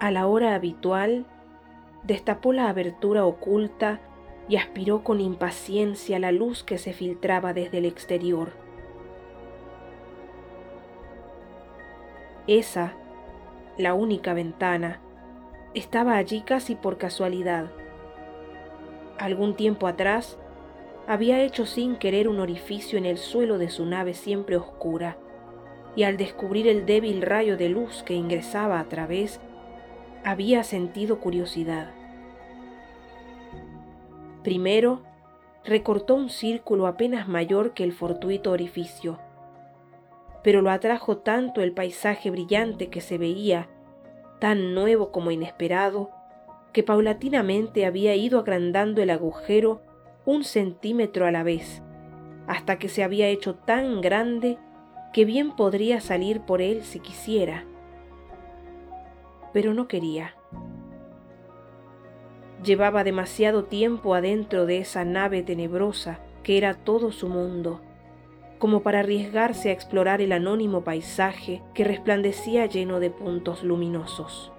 A la hora habitual, destapó la abertura oculta y aspiró con impaciencia la luz que se filtraba desde el exterior. Esa, la única ventana, estaba allí casi por casualidad. Algún tiempo atrás, había hecho sin querer un orificio en el suelo de su nave siempre oscura, y al descubrir el débil rayo de luz que ingresaba a través, había sentido curiosidad. Primero, recortó un círculo apenas mayor que el fortuito orificio, pero lo atrajo tanto el paisaje brillante que se veía, tan nuevo como inesperado, que paulatinamente había ido agrandando el agujero un centímetro a la vez, hasta que se había hecho tan grande que bien podría salir por él si quisiera. Pero no quería. Llevaba demasiado tiempo adentro de esa nave tenebrosa que era todo su mundo, como para arriesgarse a explorar el anónimo paisaje que resplandecía lleno de puntos luminosos.